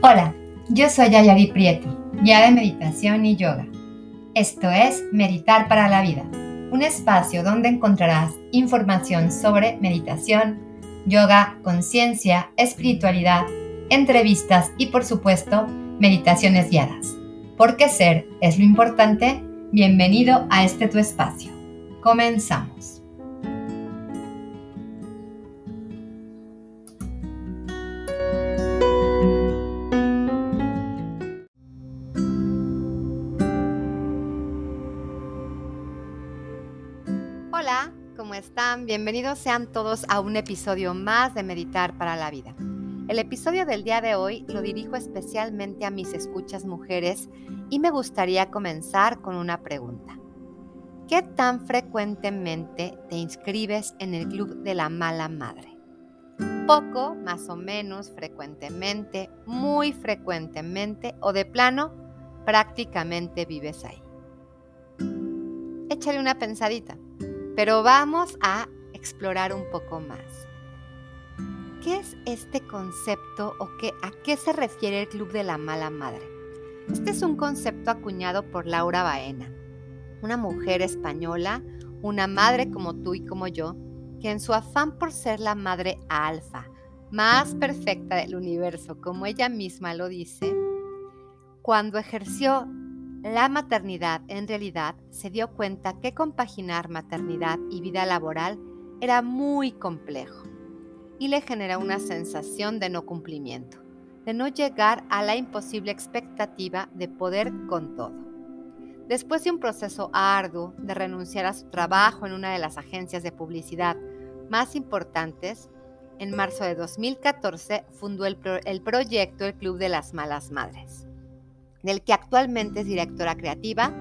Hola, yo soy Ayari Prieto, guía de meditación y yoga. Esto es Meditar para la Vida, un espacio donde encontrarás información sobre meditación, yoga, conciencia, espiritualidad, entrevistas y por supuesto meditaciones guiadas. Porque ser es lo importante, bienvenido a este tu espacio. Comenzamos. Bienvenidos sean todos a un episodio más de Meditar para la Vida. El episodio del día de hoy lo dirijo especialmente a mis escuchas mujeres y me gustaría comenzar con una pregunta. ¿Qué tan frecuentemente te inscribes en el club de la mala madre? Poco, más o menos, frecuentemente, muy frecuentemente o de plano, prácticamente vives ahí. Échale una pensadita. Pero vamos a explorar un poco más. ¿Qué es este concepto o qué, a qué se refiere el Club de la Mala Madre? Este es un concepto acuñado por Laura Baena, una mujer española, una madre como tú y como yo, que en su afán por ser la madre alfa, más perfecta del universo, como ella misma lo dice, cuando ejerció la maternidad en realidad se dio cuenta que compaginar maternidad y vida laboral era muy complejo y le genera una sensación de no cumplimiento, de no llegar a la imposible expectativa de poder con todo. Después de un proceso arduo de renunciar a su trabajo en una de las agencias de publicidad más importantes, en marzo de 2014 fundó el, el proyecto El Club de las Malas Madres del que actualmente es directora creativa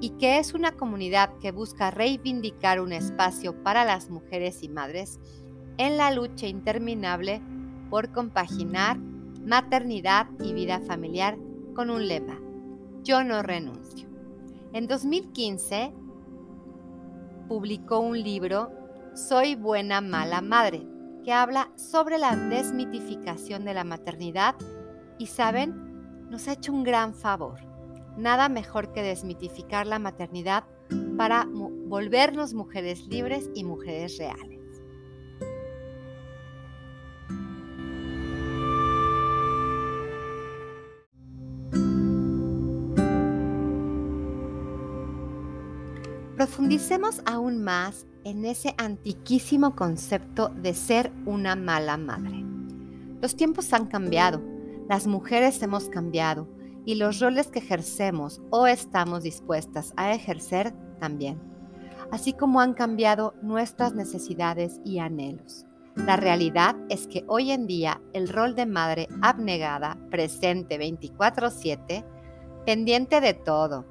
y que es una comunidad que busca reivindicar un espacio para las mujeres y madres en la lucha interminable por compaginar maternidad y vida familiar con un lema, yo no renuncio. En 2015 publicó un libro, Soy buena, mala madre, que habla sobre la desmitificación de la maternidad y saben, nos ha hecho un gran favor. Nada mejor que desmitificar la maternidad para volvernos mujeres libres y mujeres reales. Profundicemos aún más en ese antiquísimo concepto de ser una mala madre. Los tiempos han cambiado las mujeres hemos cambiado y los roles que ejercemos o estamos dispuestas a ejercer también, así como han cambiado nuestras necesidades y anhelos. La realidad es que hoy en día el rol de madre abnegada, presente 24/7, pendiente de todo,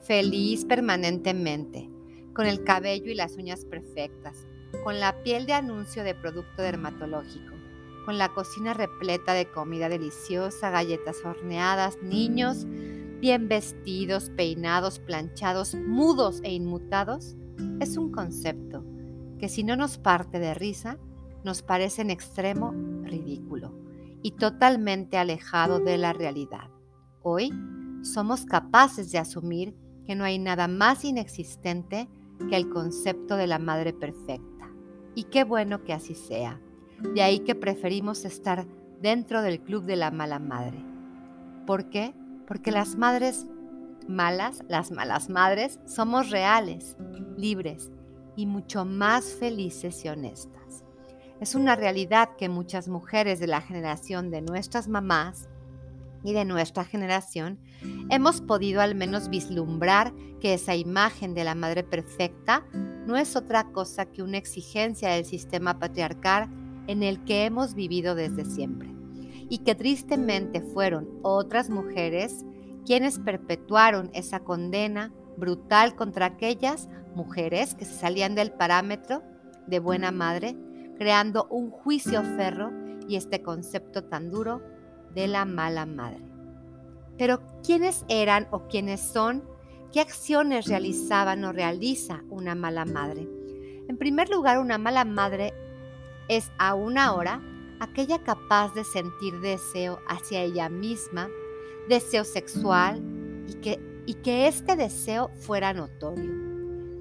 feliz permanentemente, con el cabello y las uñas perfectas, con la piel de anuncio de producto dermatológico, con la cocina repleta de comida deliciosa, galletas horneadas, niños bien vestidos, peinados, planchados, mudos e inmutados, es un concepto que si no nos parte de risa, nos parece en extremo ridículo y totalmente alejado de la realidad. Hoy somos capaces de asumir que no hay nada más inexistente que el concepto de la madre perfecta. Y qué bueno que así sea. De ahí que preferimos estar dentro del club de la mala madre. ¿Por qué? Porque las madres malas, las malas madres, somos reales, libres y mucho más felices y honestas. Es una realidad que muchas mujeres de la generación de nuestras mamás y de nuestra generación hemos podido al menos vislumbrar que esa imagen de la madre perfecta no es otra cosa que una exigencia del sistema patriarcal en el que hemos vivido desde siempre y que tristemente fueron otras mujeres quienes perpetuaron esa condena brutal contra aquellas mujeres que se salían del parámetro de buena madre, creando un juicio ferro y este concepto tan duro de la mala madre. Pero ¿quiénes eran o quiénes son? ¿Qué acciones realizaban o realiza una mala madre? En primer lugar, una mala madre es aún ahora aquella capaz de sentir deseo hacia ella misma, deseo sexual y que, y que este deseo fuera notorio.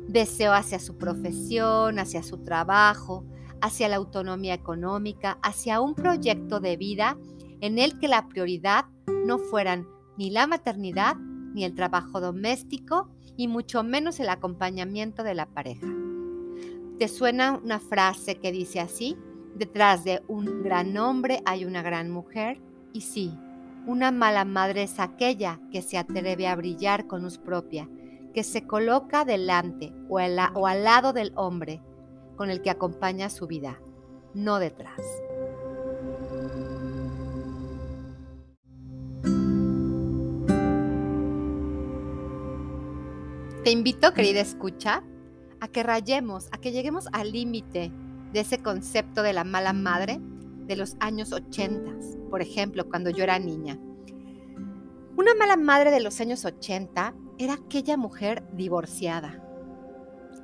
Deseo hacia su profesión, hacia su trabajo, hacia la autonomía económica, hacia un proyecto de vida en el que la prioridad no fueran ni la maternidad, ni el trabajo doméstico, y mucho menos el acompañamiento de la pareja. ¿Te suena una frase que dice así? Detrás de un gran hombre hay una gran mujer. Y sí, una mala madre es aquella que se atreve a brillar con luz propia, que se coloca delante o, al lado del hombre con el que acompaña su vida, no detrás. Te invito, querida escucha, a que rayemos, a que lleguemos al límite de ese concepto de la mala madre de los años 80, por ejemplo, cuando yo era niña. Una mala madre de los años 80 era aquella mujer divorciada,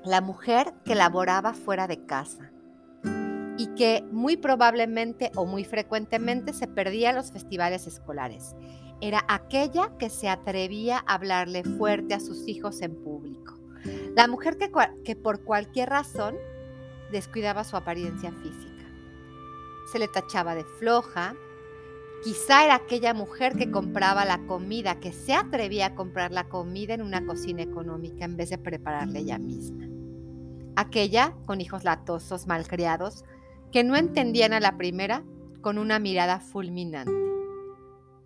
la mujer que laboraba fuera de casa y que muy probablemente o muy frecuentemente se perdía los festivales escolares era aquella que se atrevía a hablarle fuerte a sus hijos en público. La mujer que, por cualquier razón descuidaba su apariencia física. Se le tachaba de floja. Quizá era aquella mujer que compraba la comida, que se atrevía a comprar la comida en una cocina económica en vez de prepararle ella misma. Aquella con hijos latosos, malcriados, que no entendían a la primera con una mirada fulminante.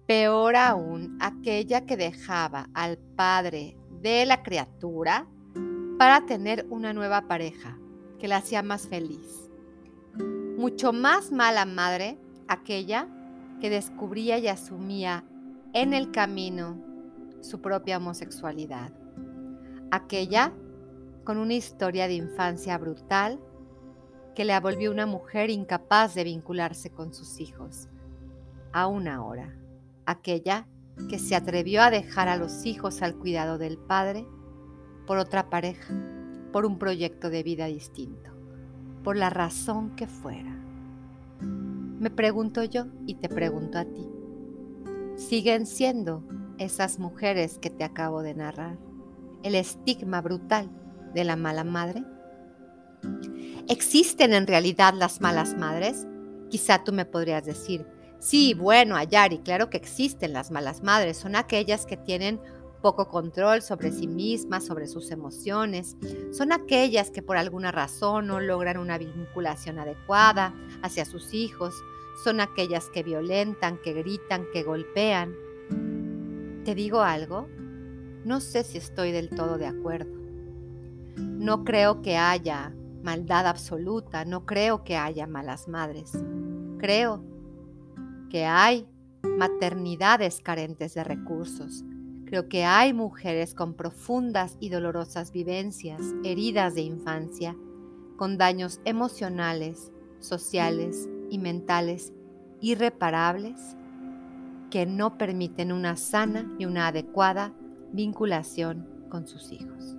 Peor aún, aquella que dejaba al padre de la criatura para tener una nueva pareja que la hacía más feliz. Mucho más mala madre, aquella que descubría y asumía en el camino su propia homosexualidad. Aquella con una historia de infancia brutal que le volvió una mujer incapaz de vincularse con sus hijos, aún ahora aquella que se atrevió a dejar a los hijos al cuidado del padre por otra pareja, por un proyecto de vida distinto, por la razón que fuera. Me pregunto yo y te pregunto a ti, ¿siguen siendo esas mujeres que te acabo de narrar el estigma brutal de la mala madre? ¿Existen en realidad las malas madres? Quizá tú me podrías decir, Sí, bueno, Ayari, claro que existen las malas madres, son aquellas que tienen poco control sobre sí mismas, sobre sus emociones, son aquellas que por alguna razón no logran una vinculación adecuada hacia sus hijos, son aquellas que violentan, que gritan, que golpean. ¿Te digo algo? No sé si estoy del todo de acuerdo. No creo que haya maldad absoluta, no creo que haya malas madres. Creo que hay maternidades carentes de recursos. Creo que hay mujeres con profundas y dolorosas vivencias, heridas de infancia, con daños emocionales, sociales y mentales irreparables que no permiten una sana y una adecuada vinculación con sus hijos.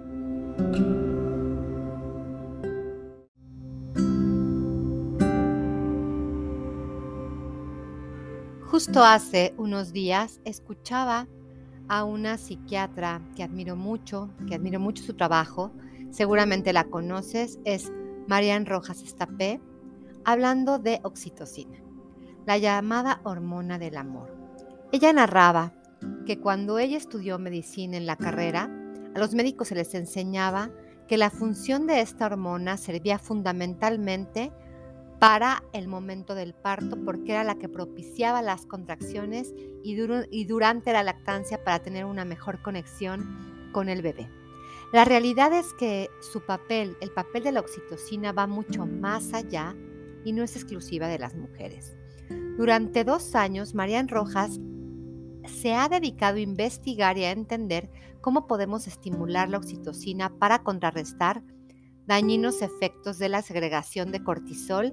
Justo hace unos días escuchaba a una psiquiatra que admiro mucho, que admiro mucho su trabajo, seguramente la conoces, es Marian Rojas Estapé, hablando de oxitocina, la llamada hormona del amor. Ella narraba que cuando ella estudió medicina en la carrera, a los médicos se les enseñaba que la función de esta hormona servía fundamentalmente para el momento del parto porque era la que propiciaba las contracciones y, durante la lactancia para tener una mejor conexión con el bebé. La realidad es que su papel, el papel de la oxitocina va mucho más allá y no es exclusiva de las mujeres. Durante dos años, Marian Rojas se ha dedicado a investigar y a entender cómo podemos estimular la oxitocina para contrarrestar dañinos efectos de la segregación de cortisol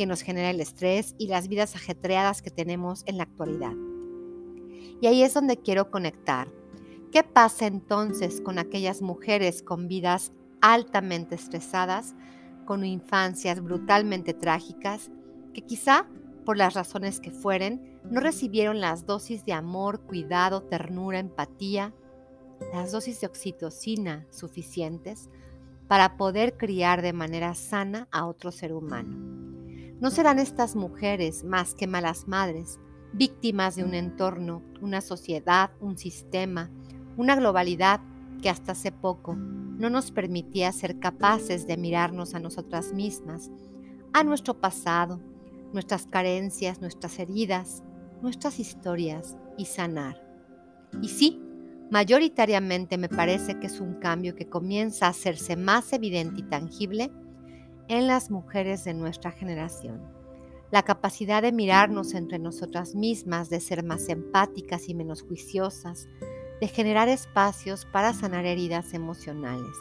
que nos genera el estrés y las vidas ajetreadas que tenemos en la actualidad. Y ahí es donde quiero conectar. ¿Qué pasa entonces con aquellas mujeres con vidas altamente estresadas, con infancias brutalmente trágicas, que quizá por las razones que fueren, no recibieron las dosis de amor, cuidado, ternura, empatía, las dosis de oxitocina suficientes para poder criar de manera sana a otro ser humano. No serán estas mujeres más que malas madres, víctimas de un entorno, una sociedad, un sistema, una globalidad que hasta hace poco no nos permitía ser capaces de mirarnos a nosotras mismas, a nuestro pasado, nuestras carencias, nuestras heridas, nuestras historias y sanar. Y sí, mayoritariamente me parece que es un cambio que comienza a hacerse más evidente y tangible en las mujeres de nuestra generación. La capacidad de mirarnos entre nosotras mismas, de ser más empáticas y menos juiciosas, de generar espacios para sanar heridas emocionales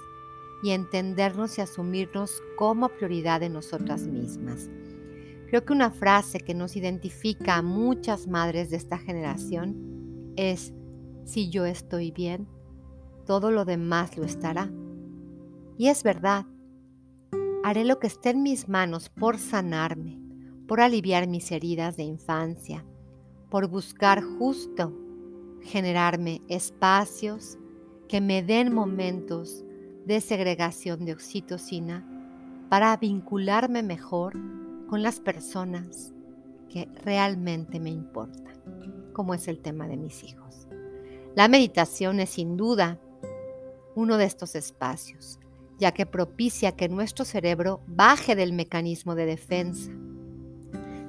y entendernos y asumirnos como prioridad de nosotras mismas. Creo que una frase que nos identifica a muchas madres de esta generación es, si yo estoy bien, todo lo demás lo estará. Y es verdad, haré lo que esté en mis manos por sanarme, por aliviar mis heridas de infancia, por buscar justo generarme espacios que me den momentos de segregación de oxitocina para vincularme mejor con las personas que realmente me importan, como es el tema de mis hijos. La meditación es sin duda uno de estos espacios, ya que propicia que nuestro cerebro baje del mecanismo de defensa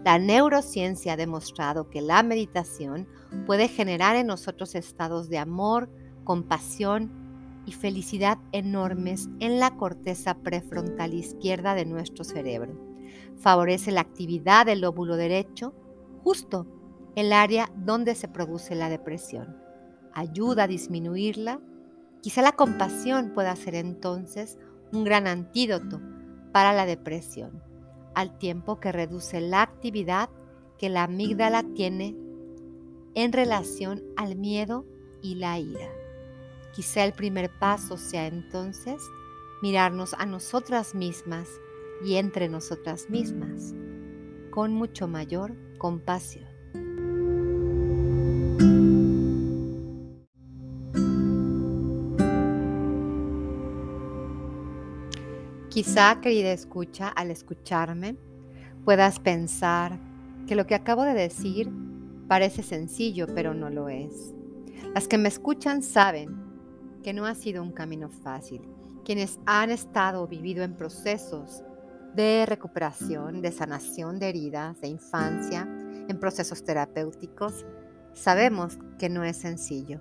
la neurociencia ha demostrado que la meditación puede generar en nosotros estados de amor, compasión y felicidad enormes en la corteza prefrontal izquierda de nuestro cerebro. Favorece la actividad del lóbulo derecho, justo el área donde se produce la depresión. Ayuda a disminuirla. Quizá la compasión pueda ser entonces un gran antídoto para la depresión al tiempo que reduce la actividad que la amígdala tiene en relación al miedo y la ira. Quizá el primer paso sea entonces mirarnos a nosotras mismas y entre nosotras mismas con mucho mayor compasión. Quizá, querida escucha, al escucharme, puedas pensar que lo que acabo de decir parece sencillo, pero no lo es. Las que me escuchan saben que no ha sido un camino fácil. Quienes han estado o vivido en procesos de recuperación, de sanación de heridas, de infancia, en procesos terapéuticos, sabemos que no es sencillo.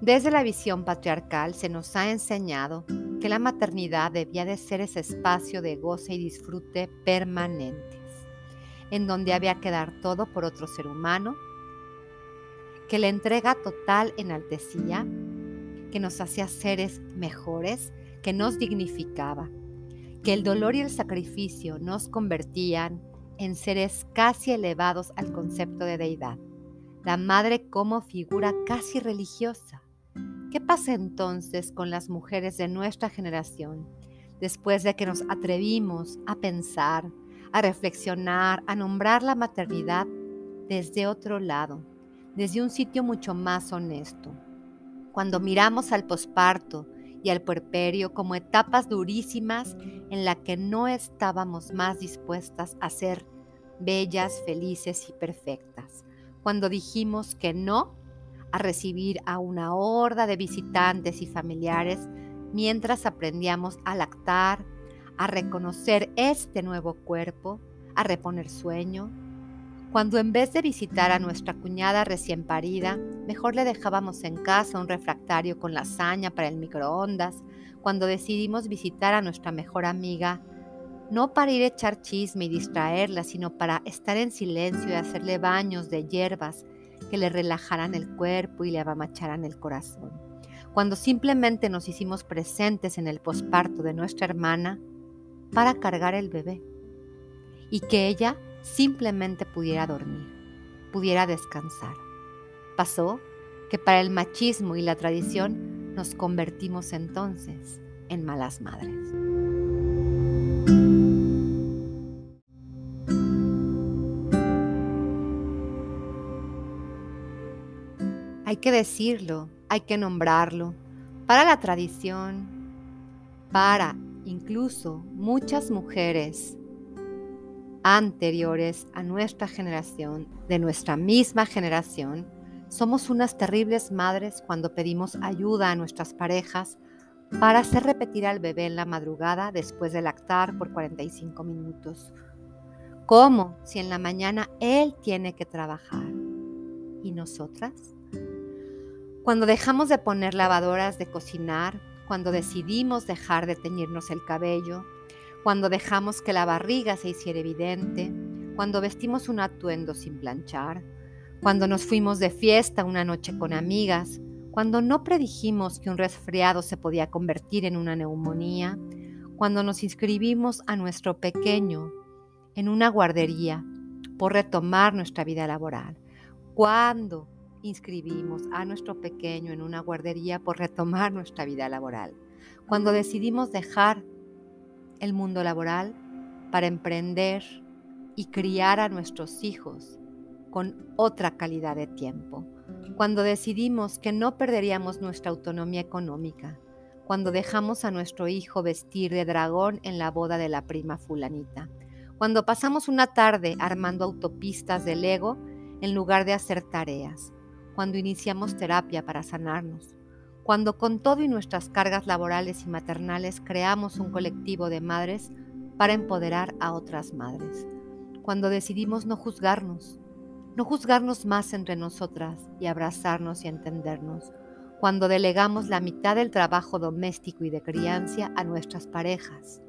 Desde la visión patriarcal se nos ha enseñado que la maternidad debía de ser ese espacio de goce y disfrute permanentes, en donde había que dar todo por otro ser humano, que la entrega total enaltecía, que nos hacía seres mejores, que nos dignificaba, que el dolor y el sacrificio nos convertían en seres casi elevados al concepto de deidad, la madre como figura casi religiosa ¿Qué pasa entonces con las mujeres de nuestra generación después de que nos atrevimos a pensar, a reflexionar, a nombrar la maternidad desde otro lado, desde un sitio mucho más honesto? Cuando miramos al posparto y al puerperio como etapas durísimas en la que no estábamos más dispuestas a ser bellas, felices y perfectas. Cuando dijimos que no a recibir a una horda de visitantes y familiares mientras aprendíamos a lactar, a reconocer este nuevo cuerpo, a reponer sueño. Cuando en vez de visitar a nuestra cuñada recién parida, mejor le dejábamos en casa un refractario con lasaña para el microondas, cuando decidimos visitar a nuestra mejor amiga, no para ir a echar chisme y distraerla, sino para estar en silencio y hacerle baños de hierbas que le relajaran el cuerpo y le abamacharan el corazón. Cuando simplemente nos hicimos presentes en el posparto de nuestra hermana para cargar el bebé y que ella simplemente pudiera dormir, pudiera descansar. Pasó que para el machismo y la tradición nos convertimos entonces en malas madres. Hay que decirlo, hay que nombrarlo, para la tradición, para incluso muchas mujeres anteriores a nuestra generación, de nuestra misma generación, somos unas terribles madres cuando pedimos ayuda a nuestras parejas para hacer repetir al bebé en la madrugada después de lactar por 45 minutos. ¿Cómo si en la mañana él tiene que trabajar? ¿Y nosotras? Cuando dejamos de poner lavadoras de cocinar, cuando decidimos dejar de teñirnos el cabello, cuando dejamos que la barriga se hiciera evidente, cuando vestimos un atuendo sin planchar, cuando nos fuimos de fiesta una noche con amigas, cuando no predijimos que un resfriado se podía convertir en una neumonía, cuando nos inscribimos a nuestro pequeño en una guardería por retomar nuestra vida laboral, cuando inscribimos a nuestro pequeño en una guardería por retomar nuestra vida laboral, cuando decidimos dejar el mundo laboral para emprender y criar a nuestros hijos con otra calidad de tiempo, cuando decidimos que no perderíamos nuestra autonomía económica, cuando dejamos a nuestro hijo vestir de dragón en la boda de la prima fulanita, cuando pasamos una tarde armando autopistas de Lego en lugar de hacer tareas, cuando iniciamos terapia para sanarnos, cuando con todo y nuestras cargas laborales y maternales creamos un colectivo de madres para empoderar a otras madres, cuando decidimos no juzgarnos, no juzgarnos más entre nosotras y abrazarnos y entendernos, cuando delegamos la mitad del trabajo doméstico y de crianza a nuestras parejas,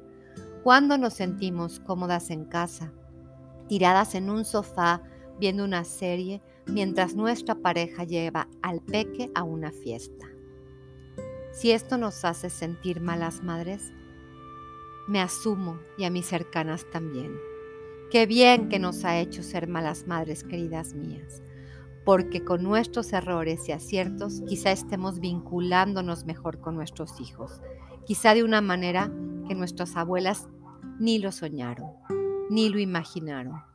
cuando nos sentimos cómodas en casa, tiradas en un sofá viendo una serie mientras nuestra pareja lleva al peque a una fiesta. Si esto nos hace sentir malas madres, me asumo y a mis cercanas también. Qué bien que nos ha hecho ser malas madres, queridas mías, porque con nuestros errores y aciertos quizá estemos vinculándonos mejor con nuestros hijos, quizá de una manera que nuestras abuelas ni lo soñaron, ni lo imaginaron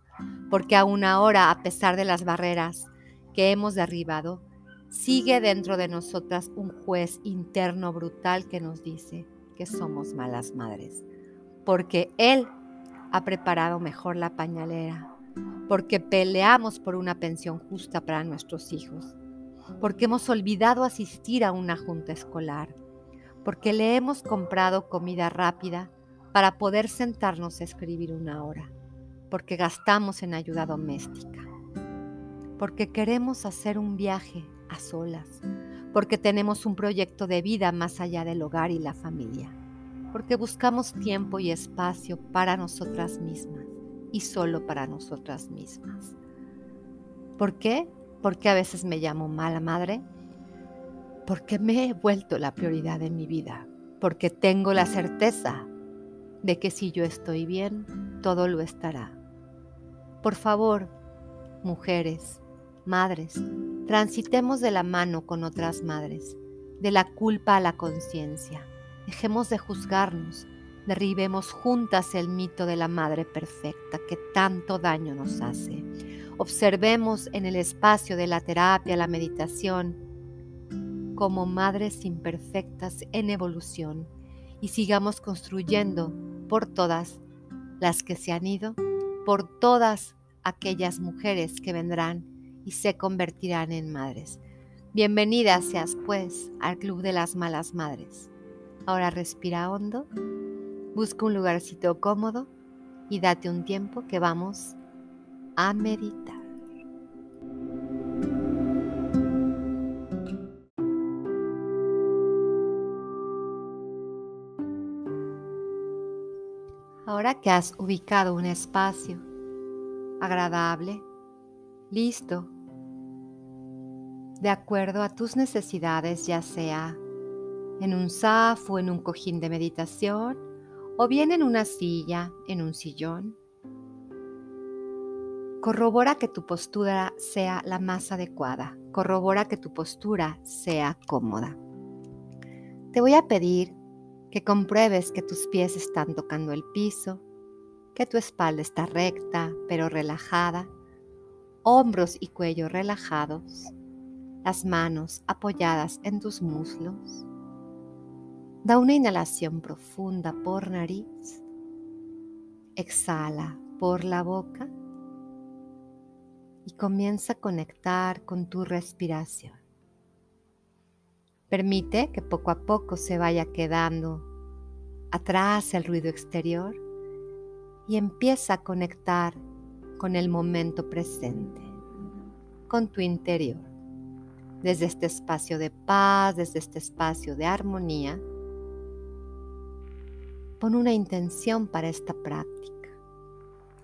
porque aún ahora, a pesar de las barreras que hemos derribado, sigue dentro de nosotras un juez interno brutal que nos dice que somos malas madres, porque Él ha preparado mejor la pañalera, porque peleamos por una pensión justa para nuestros hijos, porque hemos olvidado asistir a una junta escolar, porque le hemos comprado comida rápida para poder sentarnos a escribir una hora porque gastamos en ayuda doméstica, porque queremos hacer un viaje a solas, porque tenemos un proyecto de vida más allá del hogar y la familia, porque buscamos tiempo y espacio para nosotras mismas y solo para nosotras mismas. ¿Por qué? Porque a veces me llamo mala madre, porque me he vuelto la prioridad en mi vida, porque tengo la certeza de que si yo estoy bien, todo lo estará. Por favor, mujeres, madres, transitemos de la mano con otras madres, de la culpa a la conciencia. Dejemos de juzgarnos, derribemos juntas el mito de la madre perfecta que tanto daño nos hace. Observemos en el espacio de la terapia, la meditación, como madres imperfectas en evolución y sigamos construyendo por todas las que se han ido por todas aquellas mujeres que vendrán y se convertirán en madres. Bienvenida seas pues al Club de las Malas Madres. Ahora respira hondo, busca un lugarcito cómodo y date un tiempo que vamos a meditar. Ahora que has ubicado un espacio agradable, listo, de acuerdo a tus necesidades, ya sea en un saf o en un cojín de meditación, o bien en una silla, en un sillón. Corrobora que tu postura sea la más adecuada. Corrobora que tu postura sea cómoda. Te voy a pedir que compruebes que tus pies están tocando el piso, que tu espalda está recta pero relajada, hombros y cuello relajados, las manos apoyadas en tus muslos. Da una inhalación profunda por nariz. Exhala por la boca y comienza a conectar con tu respiración. Permite que poco a poco se vaya quedando atrás el ruido exterior y empieza a conectar con el momento presente, con tu interior. Desde este espacio de paz, desde este espacio de armonía, pon una intención para esta práctica.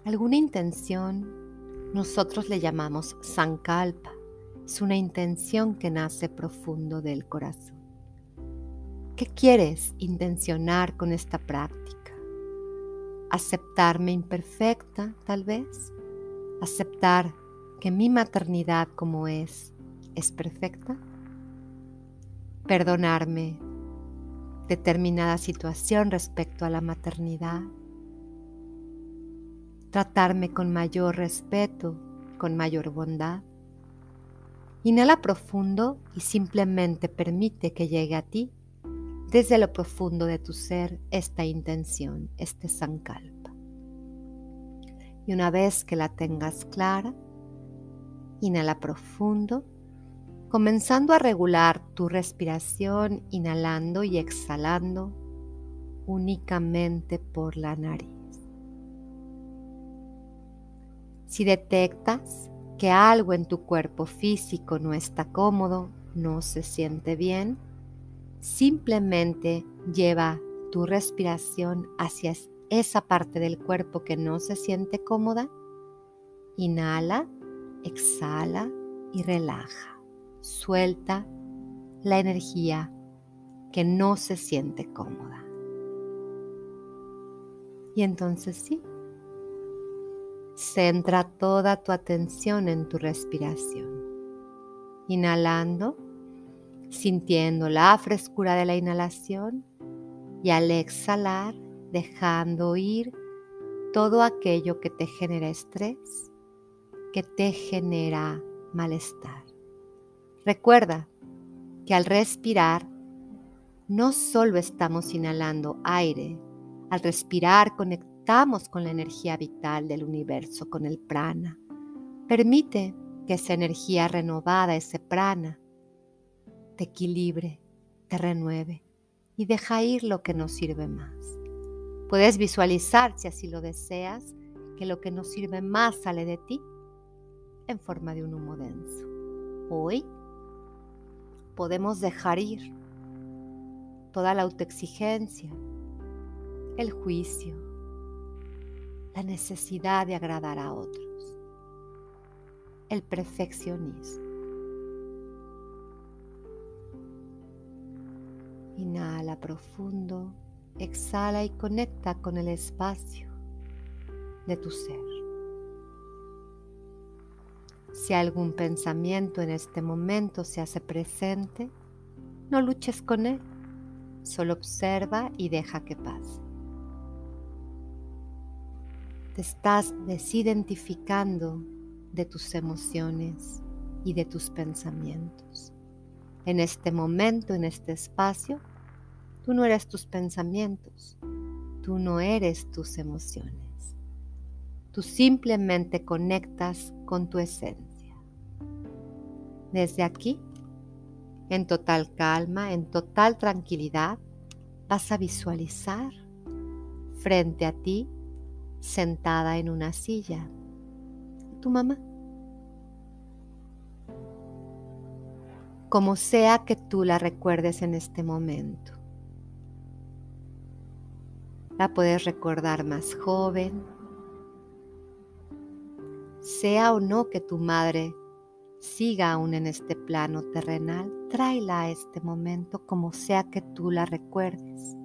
Alguna intención nosotros le llamamos sankalpa es una intención que nace profundo del corazón. ¿Qué quieres intencionar con esta práctica? ¿Aceptarme imperfecta, tal vez? ¿Aceptar que mi maternidad como es es perfecta? ¿Perdonarme determinada situación respecto a la maternidad? ¿Tratarme con mayor respeto, con mayor bondad? Inhala profundo y simplemente permite que llegue a ti desde lo profundo de tu ser esta intención, este sankalpa. Y una vez que la tengas clara, inhala profundo, comenzando a regular tu respiración, inhalando y exhalando únicamente por la nariz. Si detectas que algo en tu cuerpo físico no está cómodo, no se siente bien, simplemente lleva tu respiración hacia esa parte del cuerpo que no se siente cómoda. Inhala, exhala y relaja. Suelta la energía que no se siente cómoda. Y entonces sí, Centra toda tu atención en tu respiración. Inhalando, sintiendo la frescura de la inhalación y al exhalar, dejando ir todo aquello que te genera estrés, que te genera malestar. Recuerda que al respirar, no solo estamos inhalando aire, al respirar conectamos Con la energía vital del universo, con el prana. Permite que esa energía renovada, ese prana, te equilibre, te renueve y deja ir lo que no sirve más. Puedes visualizar, si así lo deseas, que lo que no sirve más sale de ti en forma de un humo denso. Hoy podemos dejar ir toda la autoexigencia, el juicio, la necesidad de agradar a otros, el perfeccionismo. Inhala profundo, exhala y conecta con el espacio de tu ser. Si algún pensamiento en este momento se hace presente, no luches con él, solo observa y deja que pase te estás desidentificando de tus emociones y de tus pensamientos. En este momento, en este espacio, tú no eres tus pensamientos, tú no eres tus emociones. Tú simplemente conectas con tu esencia. Desde aquí, en total calma, en total tranquilidad, vas a visualizar frente a ti sentada en una silla. Tu mamá. Como sea que tú la recuerdes en este momento. La puedes recordar más joven. Sea o no que tu madre siga aún en este plano terrenal, tráela a este momento como sea que tú la recuerdes.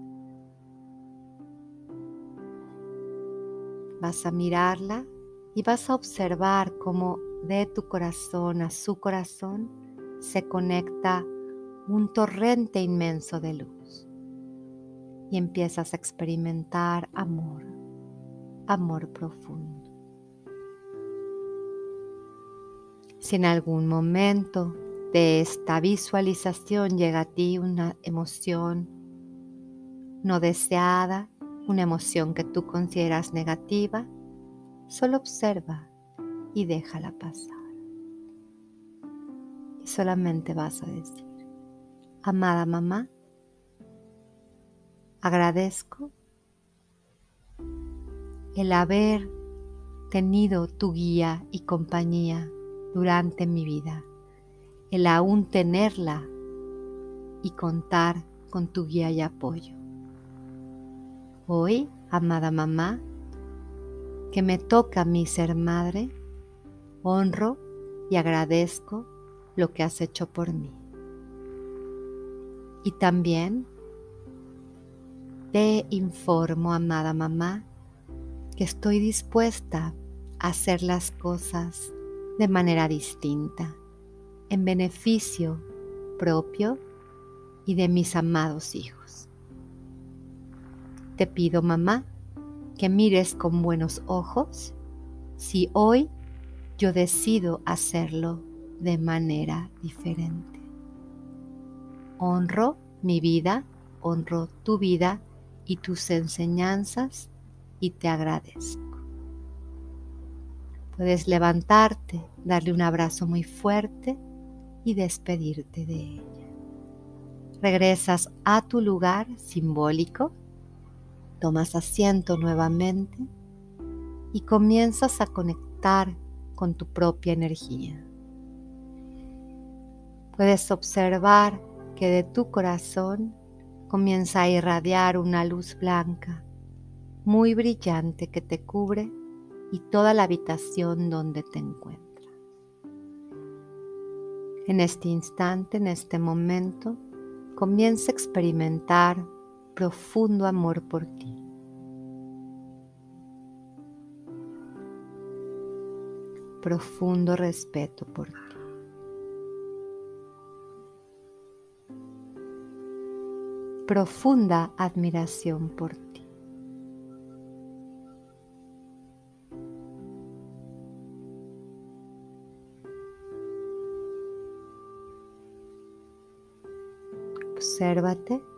Vas a mirarla y vas a observar cómo de tu corazón a su corazón se conecta un torrente inmenso de luz. Y empiezas a experimentar amor, amor profundo. Si en algún momento de esta visualización llega a ti una emoción no deseada, una emoción que tú consideras negativa, solo observa y déjala pasar. Y solamente vas a decir, amada mamá, agradezco el haber tenido tu guía y compañía durante mi vida, el aún tenerla y contar con tu guía y apoyo. Hoy, amada mamá, que me toca mí ser madre, honro y agradezco lo que has hecho por mí. Y también te informo, amada mamá, que estoy dispuesta a hacer las cosas de manera distinta, en beneficio propio y de mis amados hijos. Te pido, mamá, que mires con buenos ojos si hoy yo decido hacerlo de manera diferente. Honro mi vida, honro tu vida y tus enseñanzas y te agradezco. Puedes levantarte, darle un abrazo muy fuerte y despedirte de ella. Regresas a tu lugar simbólico Tomas asiento nuevamente y comienzas a conectar con tu propia energía. Puedes observar que de tu corazón comienza a irradiar una luz blanca muy brillante que te cubre y toda la habitación donde te encuentras. En este instante, en este momento, comienza a experimentar profundo amor por ti. Profundo respeto por ti. Profunda admiración por ti. Obsérvate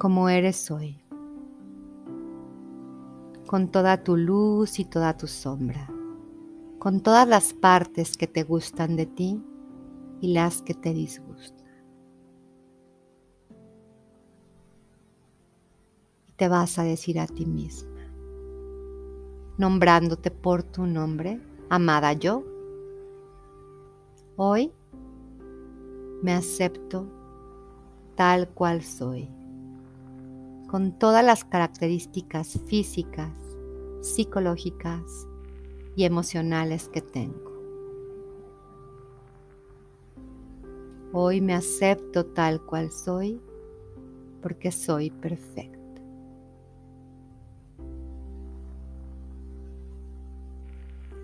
como eres hoy, con toda tu luz y toda tu sombra, con todas las partes que te gustan de ti y las que te disgustan. Te vas a decir a ti misma, nombrándote por tu nombre, amada yo, hoy me acepto tal cual soy con todas las características físicas, psicológicas y emocionales que tengo. Hoy me acepto tal cual soy porque soy perfecto.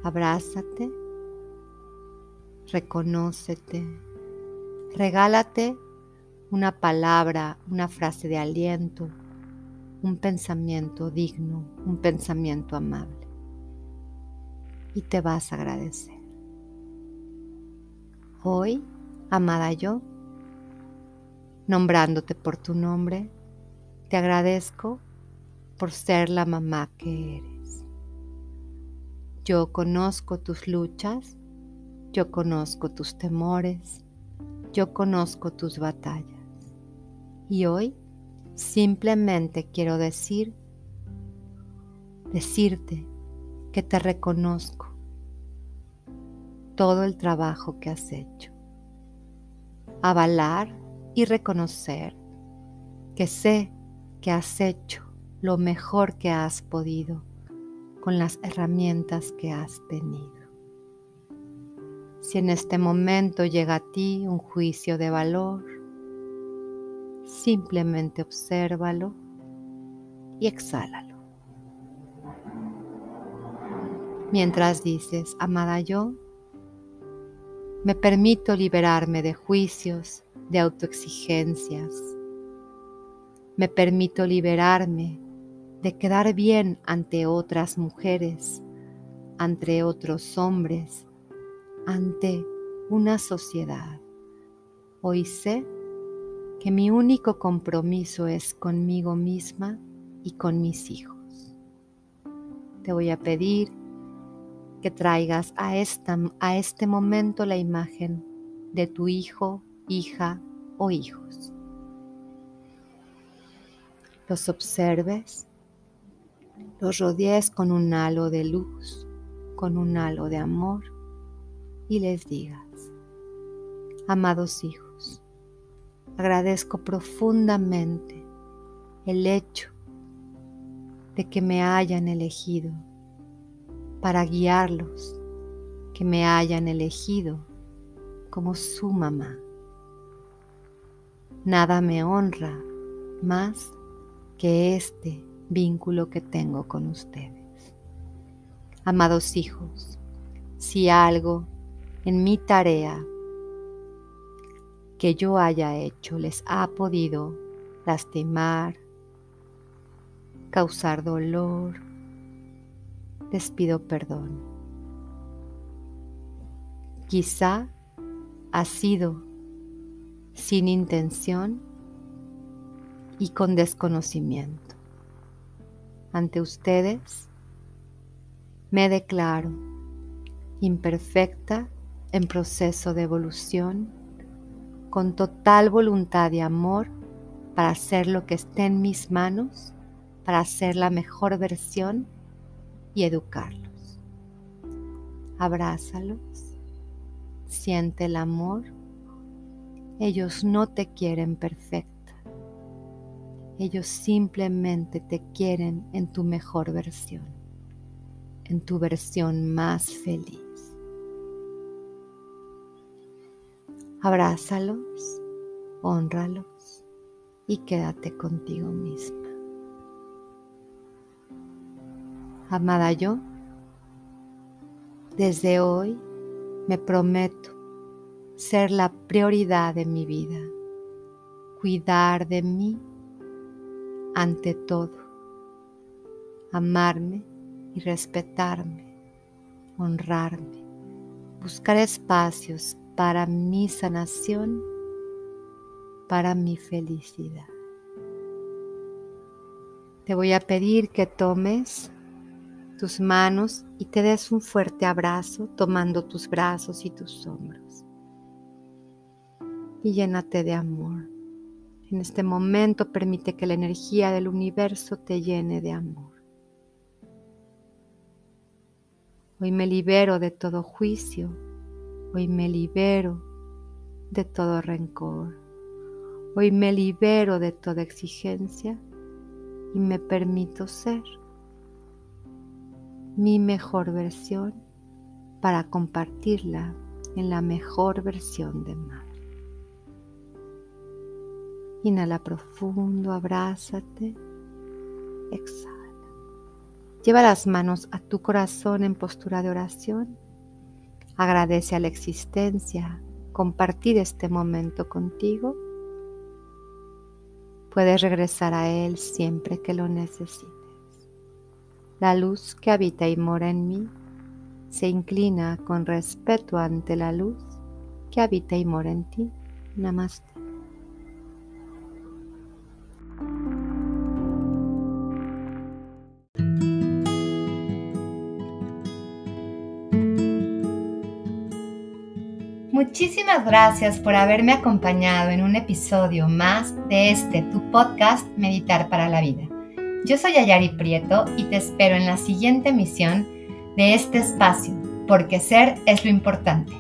Abrázate, reconócete, regálate una palabra, una frase de aliento, un pensamiento digno, un pensamiento amable. Y te vas a agradecer. Hoy, amada yo, nombrándote por tu nombre, te agradezco por ser la mamá que eres. Yo conozco tus luchas, yo conozco tus temores, yo conozco tus batallas. Y hoy Simplemente quiero decir, decirte que te reconozco todo el trabajo que has hecho. Avalar y reconocer que sé que has hecho lo mejor que has podido con las herramientas que has tenido. Si en este momento llega a ti un juicio de valor, Simplemente obsérvalo y exhálalo. Mientras dices, amada yo, me permito liberarme de juicios, de autoexigencias. Me permito liberarme de quedar bien ante otras mujeres, ante otros hombres, ante una sociedad. Hoy sé que mi único compromiso es conmigo misma y con mis hijos. Te voy a pedir que traigas a, esta, a este momento la imagen de tu hijo, hija o hijos. Los observes, los rodees con un halo de luz, con un halo de amor y les digas, amados hijos, agradezco profundamente el hecho de que me hayan elegido para guiarlos, que me hayan elegido como su mamá. Nada me honra más que este vínculo que tengo con ustedes. Amados hijos, si algo en mi tarea que yo haya hecho les ha podido lastimar, causar dolor, les pido perdón. Quizá ha sido sin intención y con desconocimiento. Ante ustedes me declaro imperfecta en proceso de evolución, con total voluntad y amor para hacer lo que esté en mis manos, para ser la mejor versión y educarlos. Abrázalos, siente el amor. Ellos no te quieren perfecta. Ellos simplemente te quieren en tu mejor versión, en tu versión más feliz. Abrázalos, honralos y quédate contigo misma. Amada yo, desde hoy me prometo ser la prioridad de mi vida, cuidar de mí ante todo, amarme y respetarme, honrarme, buscar espacios para mi sanación, para mi felicidad. Te voy a pedir que tomes tus manos y te des un fuerte abrazo tomando tus brazos y tus hombros. Y llénate de amor. En este momento permite que la energía del universo te llene de amor. Hoy me libero de todo juicio. Hoy me libero de todo rencor. Hoy me libero de toda exigencia y me permito ser mi mejor versión para compartirla en la mejor versión de madre. Inhala profundo, abrázate, exhala. Lleva las manos a tu corazón en postura de oración. Agradece a la existencia compartir este momento contigo. Puedes regresar a Él siempre que lo necesites. La luz que habita y mora en mí se inclina con respeto ante la luz que habita y mora en ti. Namaste. Muchísimas gracias por haberme acompañado en un episodio más de este tu podcast Meditar para la Vida. Yo soy Ayari Prieto y te espero en la siguiente emisión de este espacio, porque ser es lo importante.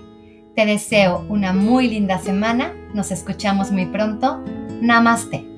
Te deseo una muy linda semana, nos escuchamos muy pronto. Namaste.